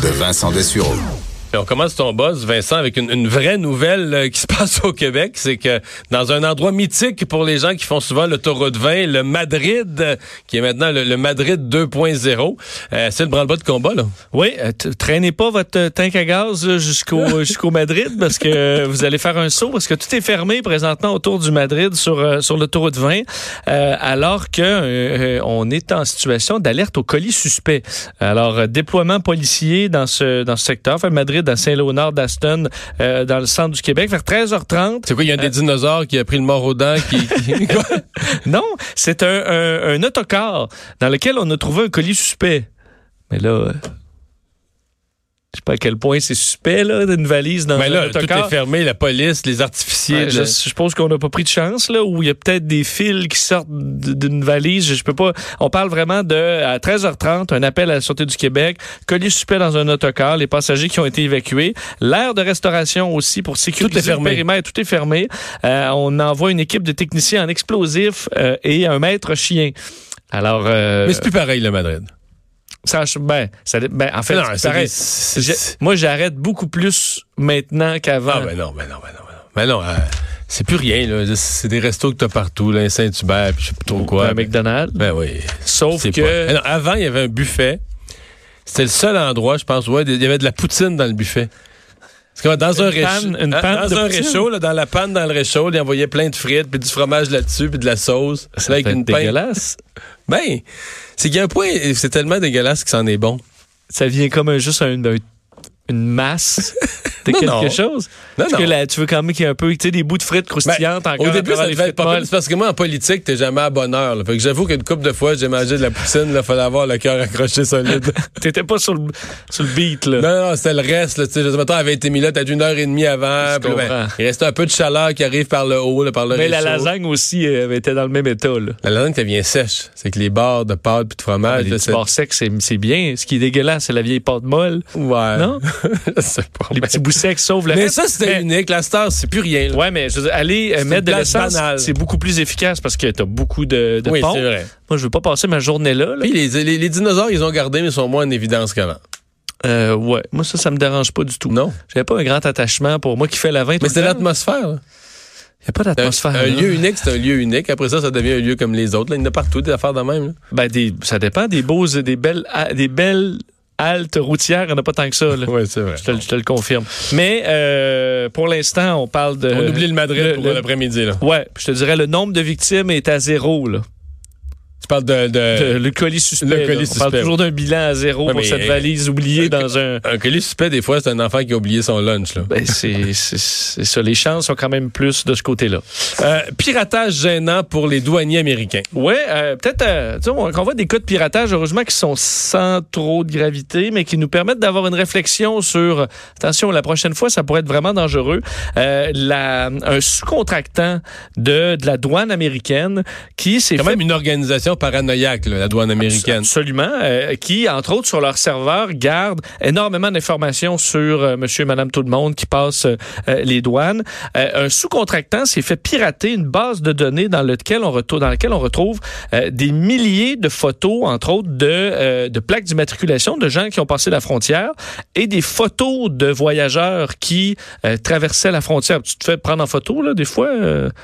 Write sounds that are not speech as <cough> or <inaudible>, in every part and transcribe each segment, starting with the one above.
De Vincent Dessureau. Et on commence ton boss, Vincent, avec une, une vraie nouvelle euh, qui se <laughs> passe au Québec. C'est que dans un endroit mythique pour les gens qui font souvent le taureau de vin, le Madrid, euh, qui est maintenant le, le Madrid 2.0, euh, c'est le branle-bas de combat, là. Oui, euh, traînez pas votre tank à gaz jusqu'au jusqu'au Madrid parce que vous allez faire un saut parce que tout est fermé présentement autour du Madrid sur sur l'autoroute 20 euh, alors que on est en situation d'alerte au colis suspect. Alors déploiement policier dans ce dans ce secteur, enfin Madrid à Saint-Léonard d'Aston euh, dans le centre du Québec vers 13h30. C'est quoi, il y a des dinosaures qui a pris le mort aux dents, qui... <laughs> Non, c'est un, un, un autocar dans lequel on a trouvé un colis suspect. Mais là, euh, je sais pas à quel point c'est suspect, là, d'une valise dans Mais un là, tout autocar. est fermé, la police, les artificiers. Ouais, je, je suppose qu'on n'a pas pris de chance, là, où il y a peut-être des fils qui sortent d'une valise. Je, je peux pas. On parle vraiment de, à 13h30, un appel à la Sûreté du Québec, colis suspect dans un autocar, les passagers qui ont été évacués, l'aire de restauration aussi pour sécuriser Tout est fermé. le périmètre, tout est fermé. Euh, on envoie une équipe de techniciens en explosifs euh, et un maître chien. Alors, euh, Mais c'est plus pareil, le Madrid. Ça, ben, ça, ben, en fait, Non, c'est c'est pareil. c'est- Moi, j'arrête beaucoup plus maintenant qu'avant. Ah, ben non, ben non, ben non, ben non. Ben non, euh, c'est plus rien, là. C'est des restos que t'as partout, là, Saint-Hubert, puis je sais pas trop quoi. Un McDonald's. Ben oui. Sauf C'est que. Ben non, avant, il y avait un buffet. C'était le seul endroit, je pense, ouais, il y avait de la poutine dans le buffet. Parce que dans un réchaud, panne- une panne dans un réchaud, là, dans la panne dans le réchaud, il envoyait plein de frites, puis du fromage là-dessus, puis de la sauce. Avec fait une pain- dégueulasse. Ben, c'est qu'il y a un point, c'est tellement dégueulasse que c'en est bon. Ça vient comme un- juste un- un- une masse <laughs> de Non, quelque non. chose. Non, Parce que là, tu veux quand même qu'il y ait un peu, tu sais, des bouts de frites Ben, croustillantes encore. au à début, ça devait être pas parce que moi, en politique, t'es jamais à bonne heure. là. Fait que j'avoue qu'une couple de fois, j'ai mangé de la poutine, là, fallait avoir le cœur accroché solide. <laughs> T'étais pas sur le, sur le beat, là. non, non, c'était le reste, là. Tu sais, je sais, mettons, été mis là, t'as une heure et demie avant. Puis ben, il restait un peu de chaleur qui arrive par le haut, là, par le Mais la lasagne aussi euh, était dans le même état, là. La lasagne, ça vient sèche. C'est que les barres de pâte puis de fromage, Ah, les bords secs, c'est bien. Ce qui est dégueulasse, c'est la vieille pâte molle. Ouais. Non? <laughs> je sais pas. Les mais- petits le Mais reste. ça, c'était Mais- unique. La star, c'est plus rien. là. Ouais, mais je veux dire, aller euh, C'est mettre de l'essence, c'est beaucoup plus efficace parce que t'as beaucoup de, de oui, c'est vrai. Moi, je veux pas passer ma journée là. là. Puis les, les, les dinosaures, ils ont gardé, mais ils sont moins en évidence qu'avant. Euh, ouais, moi ça, ça me dérange pas du tout. Non? J'avais pas un grand attachement pour moi qui fait la 20. Mais c'était l'atmosphère. Il n'y a pas d'atmosphère. un lieu unique, c'est un lieu unique. Après ça, ça devient un lieu comme les autres. Là, il y en a partout des affaires de même. là. Ben, des, ça dépend des beaux, des belles, ah, des belles haltes routières. Il n'y en a pas tant que ça. <laughs> Oui, c'est vrai. Je, te, le- je te le confirme. Mais euh, pour l'instant, on parle de. On oublie le Madrid le- pour l'après-midi. là. Ouais, je te dirais le nombre de victimes est à zéro. Là. Tu parles de... de- De- le colis suspect. le colis on parle suspect. toujours d'un bilan à zéro Ouais, pour cette valise oubliée dans un. Un colis suspect, des fois, c'est un enfant qui a oublié son lunch. Là. Ben, c'est ça. Les chances sont quand même plus de ce côté-là. Euh, piratage gênant pour les douaniers américains. Ouais, euh, peut-être euh, qu'on voit des cas de piratage, heureusement, qui sont sans trop de gravité, mais qui nous permettent d'avoir une réflexion sur attention, la prochaine fois, ça pourrait être vraiment dangereux. Euh, la, un sous-contractant de, de la douane américaine qui s'est quand fait même une organisation paranoïaque, là, la douane américaine. Absolument. euh, qui, entre autres, sur leur serveur, garde énormément d'informations sur euh, monsieur et madame tout le monde qui passe euh, euh, les douanes. Un sous-contractant s'est fait pirater une base de données dans, lequel on retrouve, dans laquelle on retrouve des milliers de photos, entre autres, de, de plaques d'immatriculation de gens qui ont passé la frontière et des photos de voyageurs qui traversaient la frontière. Tu te fais prendre en photo, là, des fois,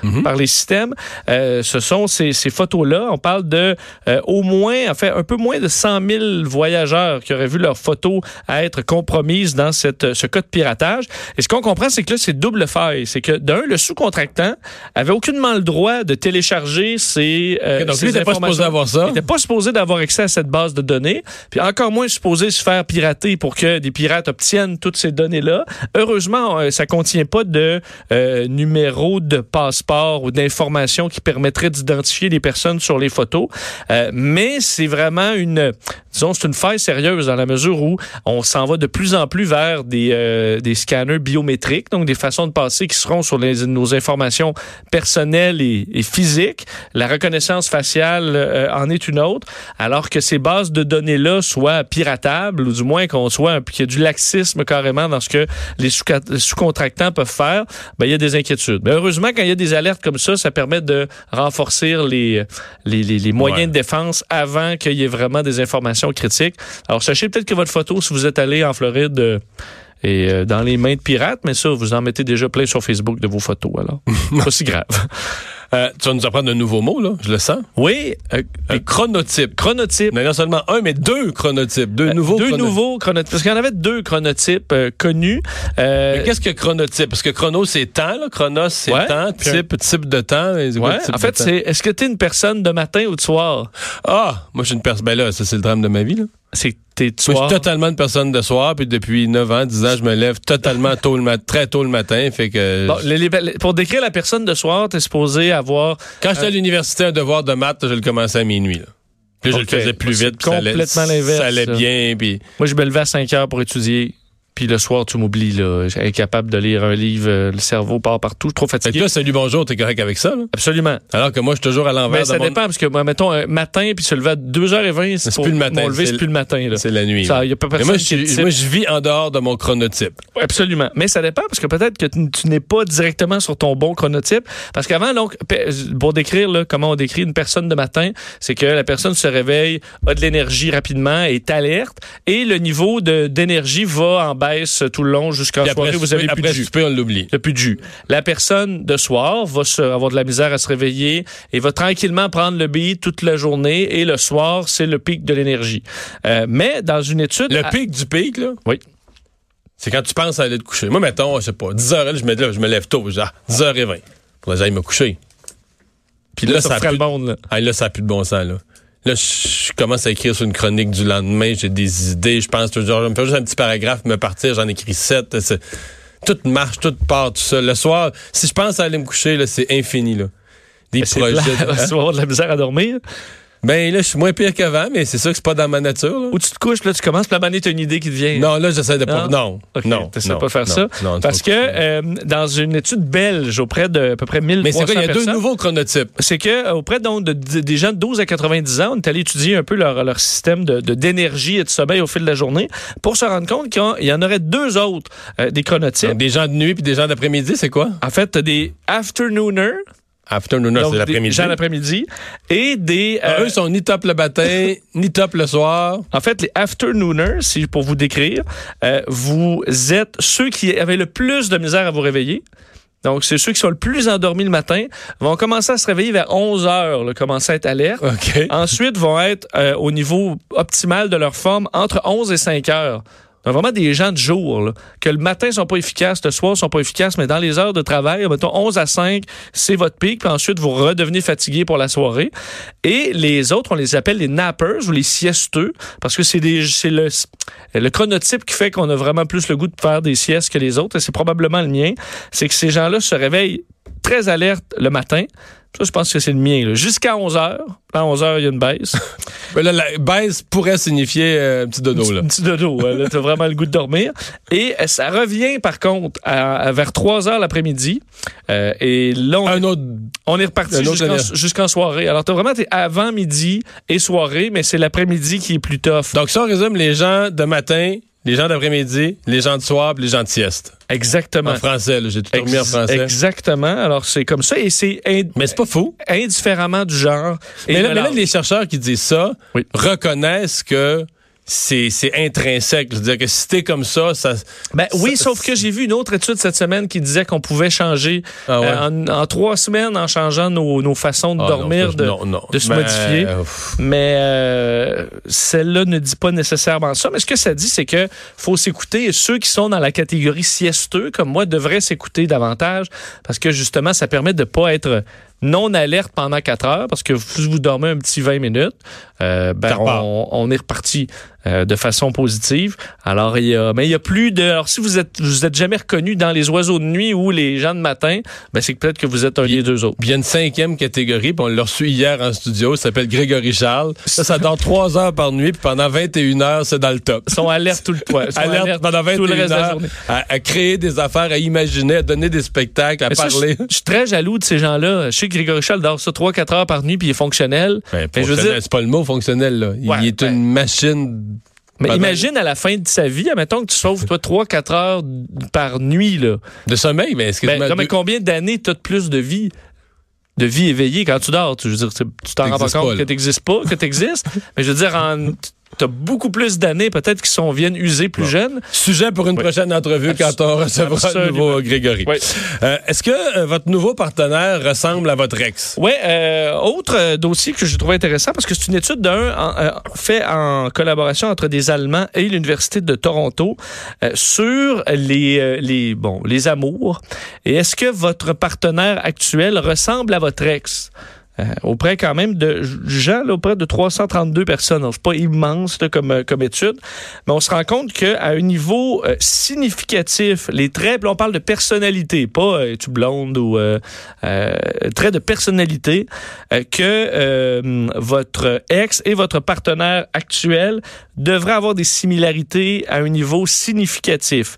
Mhm. par les systèmes. Ce sont ces, ces photos-là. On parle de euh, au moins, en fait, un peu moins de 100 000 voyageurs qui auraient vu leurs photos être compromises dans cette, ce cas de piratage. Et ce qu'on comprend, c'est que là, c'est double faille. C'est que, d'un, le sous-contractant avait aucunement le droit de télécharger ces, euh, Ok, donc ces lui, il était pas supposé informations. avoir ça. Il n'était pas supposé d'avoir accès à cette base de données, puis encore moins supposé se faire pirater pour que des pirates obtiennent toutes ces données-là. Heureusement, euh, ça contient pas de euh, numéro de passeport ou d'informations qui permettraient d'identifier les personnes sur les photos. Euh, mais c'est vraiment une, disons, c'est une faille sérieuse dans la mesure où on s'en va de plus en plus vers des, euh, des scanners biométriques, donc des façons de passer qui seront sur nos informations personnelles et, physiques. La reconnaissance faciale euh, en est une autre, alors que ces bases de données-là soient piratables, ou du moins qu'on soit qu'il y ait du laxisme carrément dans ce que les sous- sous-contractants peuvent faire, ben, il y a des inquiétudes. Mais heureusement, quand il y a des alertes comme ça, ça permet de renforcer les, les, les, les moyens Ouais. de défense avant qu'il y ait vraiment des informations critiques. Alors, sachez peut-être que votre photo, si vous êtes allé en Floride, euh, est euh, dans les mains de pirates, mais ça, vous en mettez déjà plein sur Facebook de vos photos, alors. <laughs> pas si grave. Euh, tu vas nous apprendre un nouveau mot, là, je le sens. Oui, euh, Un chronotype. chronotype. Mais non seulement un, mais deux chronotypes. Deux nouveaux deux chronotypes. nouveaux chronotypes. Parce qu'il y en avait deux chronotypes euh, connus. Euh, Mais qu'est-ce que chronotype? Parce que chrono, c'est temps, là. Chronos, c'est Ouais. temps. Type, type de temps. ouais, type en fait, c'est est-ce que tu es une personne de matin ou de soir? Ah, moi, je suis une personne. Ben là, ça, c'est le drame de ma vie, là. C'est t'es Moi, je suis totalement une personne de soir, puis depuis 9 ans, 10 ans, je me lève totalement tôt le matin, très tôt le matin. Fait que. Bon, les- les- pour décrire la personne de soir, t'es supposé avoir Quand j'étais à l'université, un devoir de maths, je le commençais à minuit, là. Puis je le faisais plus vite. puis ça allait- complètement l'inverse, Ça allait bien, puis. Moi, je me levais à 5 heures pour étudier. Puis le soir, tu m'oublies, là. Incapable de lire un livre. euh, Le cerveau part partout. Je suis trop fatigué. là, salut, bonjour, t'es correct avec ça, là? Absolument. Alors que moi, je suis toujours à l'envers Mais de ça mon- dépend, parce que, moi, mettons, un matin, puis se lever à 2h20, C'est plus le matin, lever, c'est c'est plus le matin, là. C'est la nuit. Ça, y a pas Mais personne moi, je, type. moi, je vis en dehors de mon chronotype. Oui, Absolument. Mais ça dépend parce que peut-être que tu, n'es pas directement sur ton bon chronotype. Parce qu'avant, donc, pour décrire là, comment on décrit une personne de matin, c'est que la personne se réveille, a de l'énergie rapidement, est alerte et le niveau d'énergie va en tout le long Puis soirée. Vous avez plus de jus. on l'oublie. Plus de jus. La personne de soir va se- avoir de la misère à se réveiller et va tranquillement prendre le beat toute la journée et le soir, c'est le pic de l'énergie. Euh, mais dans une étude... Le à- pic du pic, là, Oui. c'est quand tu penses à aller te coucher. Moi, mettons, je sais pas, 10 h je me lève, je me lève tôt. Ah, 10h20. Pour que j'aille me coucher. Puis là, ça, a plus- le monde. Là. Ah, là, ça n'a plus de bon sens, là. Là, je commence à écrire sur une chronique du lendemain, j'ai des idées, je pense toujours, je me faire juste un petit paragraphe, me partir, j'en écris sept. Tout marche, tout part, tout ça. Le soir, si je pense à aller me coucher, là, c'est infini, là. Des C'est projets. plat, de- tu <laughs> vas avoir de la misère à dormir. Ben là, je suis moins pire qu'avant, mais c'est sûr que c'est pas dans ma nature. là. Ou tu te couches, là, tu commences, puis la manée, t'as une idée qui te vient. Non, là, j'essaie de pas. Non? Non. OK, non. non, pas faire non, ça. non, tu Parce que euh, dans une étude belge auprès de à peu près 1300 Mais c'est quoi, il y a deux nouveaux chronotypes? c'est que auprès donc de, de- des gens de 12 à 90 ans, on est allé étudier un peu leur, leur système de d'énergie et de sommeil au fil de la journée pour se rendre compte qu'il y en- aurait deux autres euh, des chronotypes. Donc, des gens de nuit puis des gens d'après-midi, c'est quoi? En fait, t'as des afternooners, Afternooners, donc c'est l'après-midi. gens l'après-midi, et des... Ah, euh, Eux sont ni top le matin, <laughs> ni top le soir. En fait, les afternooners, si pour vous décrire, euh, vous êtes ceux qui avaient le plus de misère à vous réveiller. Donc, c'est ceux qui sont le plus endormis le matin, vont commencer à se réveiller vers 11 heures, là, commencer à être alerte. OK. Ensuite, vont être euh, au niveau optimal de leur forme entre 11 et 5 heures. Donc, vraiment des gens de jour, que le matin sont pas efficaces, le soir sont pas efficaces, mais dans les heures de travail, mettons 11 à 5, c'est votre pic, puis ensuite vous redevenez fatigué pour la soirée. Et les autres, on les appelle les nappers ou les siesteux, parce que c'est le, le chronotype qui fait qu'on a vraiment plus le goût de faire des siestes que les autres, et c'est probablement le mien. C'est que ces gens-là se réveillent très alertes le matin. Ça, je pense que c'est le mien. Jusqu'à 11 heures. À 11 heures, il y a une baisse. <laughs> Ben là, la baisse pourrait signifier euh, un petit dodo, là. Un petit dodo. là, T'as vraiment le goût de dormir. Et euh, ça revient, par contre, à, à vers 3 heures l'après-midi. Euh, et là, on, Un autre. on est reparti jusqu'en soirée. Alors, t'as vraiment t'es avant midi et soirée, mais c'est l'après-midi qui est plus tough. Donc, si on résume les gens de matin, les gens d'après-midi, les gens de soir, les gens de sieste. Exactement. En français, j'ai tout remis en français. Exactement. Alors, c'est comme ça. Et c'est Mais c'est pas fou. indifféremment du genre. Mais là, mais les chercheurs qui disent ça Oui. reconnaissent que c'est c'est intrinsèque. Je veux dire que si t'es comme ça, ça. Ben oui, Ça- sauf que j'ai vu une autre étude cette semaine qui disait qu'on pouvait changer Ah ouais? euh, en, en trois semaines en changeant nos, nos façons de Ah, dormir, non, de, non, non. de se Ben, modifier. pff, Mais euh, celle-là ne dit pas nécessairement ça. Mais ce que ça dit, c'est que faut s'écouter. Et ceux qui sont dans la catégorie siesteux, comme moi, devraient s'écouter davantage parce que justement, ça permet de pas être non alerte pendant 4 heures parce que si vous dormez un petit 20 minutes, euh, ben on est reparti euh, de façon positive. Alors il y a, mais il y a plus de. Alors si vous êtes vous êtes jamais reconnu dans les oiseaux de nuit ou les gens de matin, ben c'est que peut-être que vous êtes un des deux autres. Puis il y a une cinquième catégorie, puis on l'a reçu hier en studio, ça s'appelle Grégory Charles. Ça, ça dort trois heures par nuit, puis pendant 21 heures, c'est dans le top. Ils sont alertes tout le temps. Ils sont Alerte alertes pendant tout le 21 reste de la heures journée. à, à créer des affaires, à imaginer, à donner des spectacles, à Mais ça, parler. je, je suis très jaloux de ces gens-là. Je sais que Grégory Charles dort ça 3-4 heures par nuit puis il est fonctionnel. Ben, veux fonctionnel, dire- c'est pas le mot fonctionnel, là. Il Ouais, est ben- une machine. Mais Pendant- imagine à la fin de sa vie, admettons que tu sauves toi 3-4 heures par nuit. Là. De sommeil, mais est-ce que Ben, non, mais combien d'années tu as de plus de vie? De vie éveillée quand tu dors? Tu, je veux dire, tu t'en rends pas compte pas, que tu n'existes pas, <laughs> que tu existes. mais je veux dire, en tu as beaucoup plus d'années peut-être qui sont viennent user plus jeunes. Sujet pour une prochaine entrevue quand on recevra le nouveau Grégory. Oui. Euh, Est-ce que euh, votre nouveau partenaire ressemble à votre ex? Oui, euh, autre euh, dossier que je trouve intéressant parce que c'est une étude d'un en- euh, fait en collaboration entre des Allemands et l'université de Toronto euh, sur les euh, les bon les amours et est-ce que votre partenaire actuel ressemble à votre ex? Euh, auprès quand même de gens, là, auprès de 332 personnes. C'est pas immense comme, euh, comme étude, mais on se rend compte qu'à un niveau euh, significatif, les traits, là, on parle de personnalité, pas euh, tu blonde ou euh, traits de personnalité, que votre ex et votre partenaire actuel devraient avoir des similarités à un niveau significatif,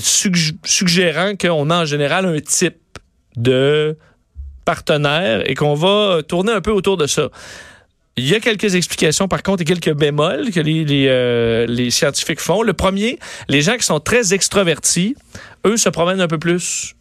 sugg- suggérant qu'on a en général un type de partenaire et qu'on va tourner un peu autour de ça. Il y a quelques explications, par contre, et quelques bémols que les, les, euh, les scientifiques font. Le premier, les gens qui sont très extravertis, eux se promènent un peu plus.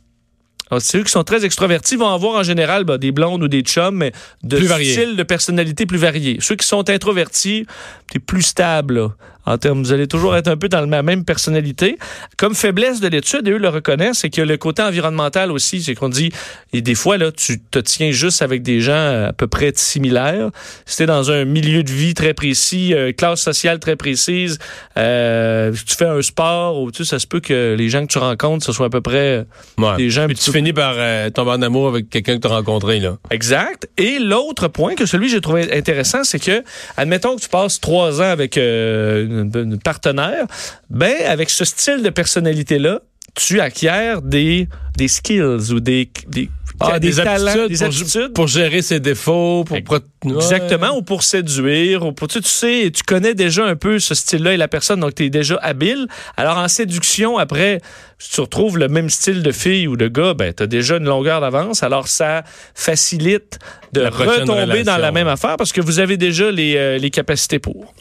Alors, Ceux qui sont très extravertis vont avoir en général ben, des blondes ou des chums, mais de styles de personnalité plus variés. Ceux qui sont introvertis, c'est plus stable. là. En termes, vous allez toujours être un peu dans la même personnalité. Comme faiblesse de l'étude, et eux le reconnaissent, c'est que le côté environnemental aussi, c'est qu'on dit, et des fois, là, tu te tiens juste avec des gens à peu près similaires. Si t'es dans un milieu de vie très précis, euh, classe sociale très précise, euh, tu fais un sport, ou tu sais, ça se peut que les gens que tu rencontres, ce soit à peu près Ouais. des gens Puis tu finis par euh, tomber en amour avec quelqu'un que tu as rencontré, là. Exact. Et l'autre point que celui que j'ai trouvé intéressant, c'est que, admettons que tu passes trois ans avec euh, une, partenaire, ben avec ce style de personnalité-là, tu acquiers des, des skills ou des, des, Ah, des, talents, aptitudes, des pour, aptitudes. pour gérer ses défauts, pour... Exactement, Ouais. ou pour séduire, ou pour tu sais, tu sais, tu connais déjà un peu ce style-là et la personne, donc tu es déjà habile. Alors en séduction, après, si tu retrouves le même style de fille ou de gars, ben tu as déjà une longueur d'avance. Alors ça facilite de La retomber dans la même affaire parce que vous avez déjà les, euh, les capacités pour.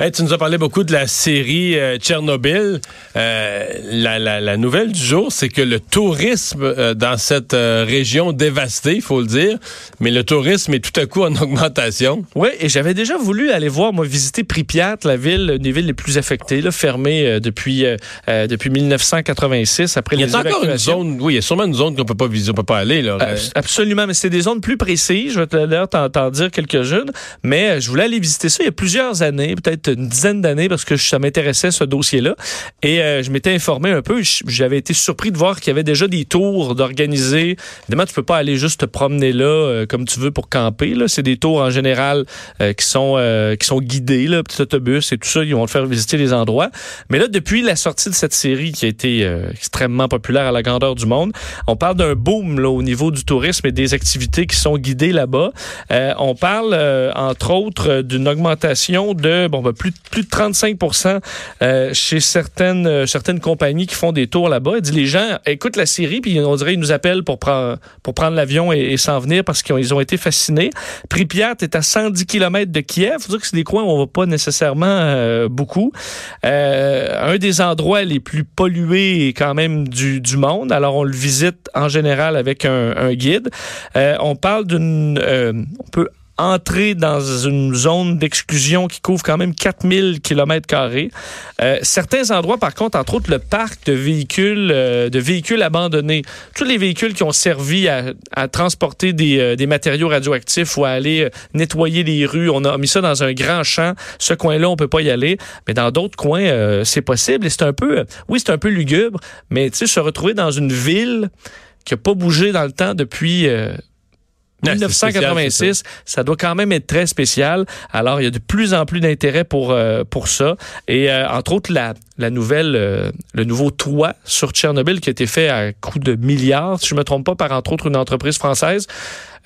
Hey, tu nous as parlé beaucoup de la série euh, Tchernobyl. Euh, la, la- la nouvelle du jour, c'est que le tourisme euh, dans cette région dévastée, il faut le dire, mais le tourisme est tout à coup en <laughs> augmentation. Oui, et j'avais déjà voulu aller voir, moi, visiter Pripyat, la ville, une des villes les plus affectées, là, fermée depuis, depuis 1986, après Il y les a encore une zone, oui, il y a sûrement une zone qu'on peut pas visiter, on peut pas aller. Là. Absolument, mais c'est des zones plus précises. Je vais te- d'ailleurs t'en t'en dire quelques-unes. Mais je voulais aller visiter ça il y a plusieurs années, peut-être une dizaine d'années, parce que ça m'intéressait ce dossier-là. Et euh, je m'étais informé un peu. J'avais été surpris de voir qu'il y avait déjà des tours d'organiser. Évidemment, tu peux pas aller juste te promener là euh, comme tu veux pour camper. Là, c'est des tours en général euh, qui sont euh, qui sont guidés, là, petit autobus et tout ça. Ils vont te faire visiter les endroits. Mais là, depuis la sortie de cette série qui a été euh, extrêmement populaire à la grandeur du monde, on parle d'un boom là, au niveau du tourisme et des activités qui sont guidées là-bas. Euh, on parle, entre autres, d'une augmentation de plus, de 35% euh, chez certaines, euh, certaines compagnies qui font des tours là-bas. Il dit les gens écoutent la série, puis on dirait ils nous appellent pour, prendre pour prendre l'avion et, s'en venir parce qu'ils ont, ils ont été fascinés. Pripyat est à 110 km de Kiev. faut dire que c'est des coins où on va pas nécessairement euh, beaucoup. Euh, un des endroits les plus pollués quand même du, du monde. Alors on le visite en général avec un, un guide. On parle d'une... on peut entrer dans une zone d'exclusion qui couvre quand même 4000 km carrés. Euh, certains endroits, par contre, entre autres le parc de véhicules, euh, de véhicules abandonnés, tous les véhicules qui ont servi à, à transporter des, euh, des matériaux radioactifs ou à aller euh, nettoyer les rues, on a mis ça dans un grand champ. Ce coin-là, on peut pas y aller, mais dans d'autres coins, euh, c'est possible. Et c'est un peu, euh, oui, c'est un peu lugubre, mais tu sais, se retrouver dans une ville qui a pas bougé dans le temps depuis. Euh, Ouais, c'est 1986, spécial, ça doit quand même être très spécial. Alors, il y a de plus en plus d'intérêt pour euh, pour ça. Et euh, entre autres, la, la nouvelle, euh, le nouveau toit sur Tchernobyl qui a été fait à coût de milliards, si je me trompe pas, par entre autres une entreprise française.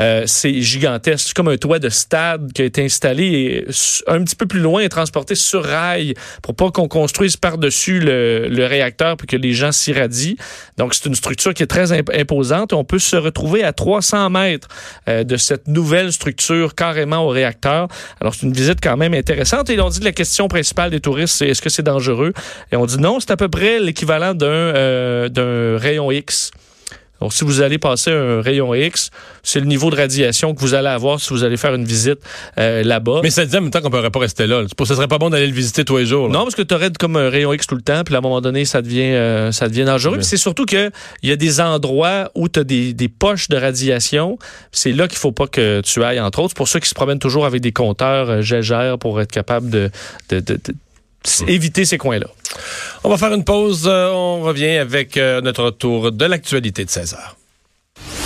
Euh, c'est gigantesque. C'est comme un toit de stade qui a été installé et un petit peu plus loin et transporté sur rail pour pas qu'on construise par-dessus le, le réacteur pour que les gens s'irradient. Donc, c'est une structure qui est très imp- imposante. On peut se retrouver à 300 mètres euh, de cette nouvelle structure carrément au réacteur. Alors, c'est une visite quand même intéressante. Et on dit que la question principale des touristes, c'est est-ce que c'est dangereux? Et on dit non, c'est à peu près l'équivalent d'un euh, d'un rayon X. Donc, si vous allez passer un rayon X, c'est le niveau de radiation que vous allez avoir si vous allez faire une visite euh, là-bas. Mais ça dit en même temps qu'on ne pourrait pas rester là. Ce serait pas bon d'aller le visiter tous les jours. Non, parce que tu aurais comme un rayon X tout le temps, puis à un moment donné, ça devient, euh, ça devient dangereux. C'est surtout qu'il y a des endroits où tu as des, des, poches de radiation. C'est là qu'il faut pas que tu ailles, entre autres. C'est pour ceux qui se promènent toujours avec des compteurs euh, gégères pour être capable de, de, de, de éviter ces coins-là. On va faire une pause. Euh, on revient avec euh, notre tour de l'actualité de 16 heures.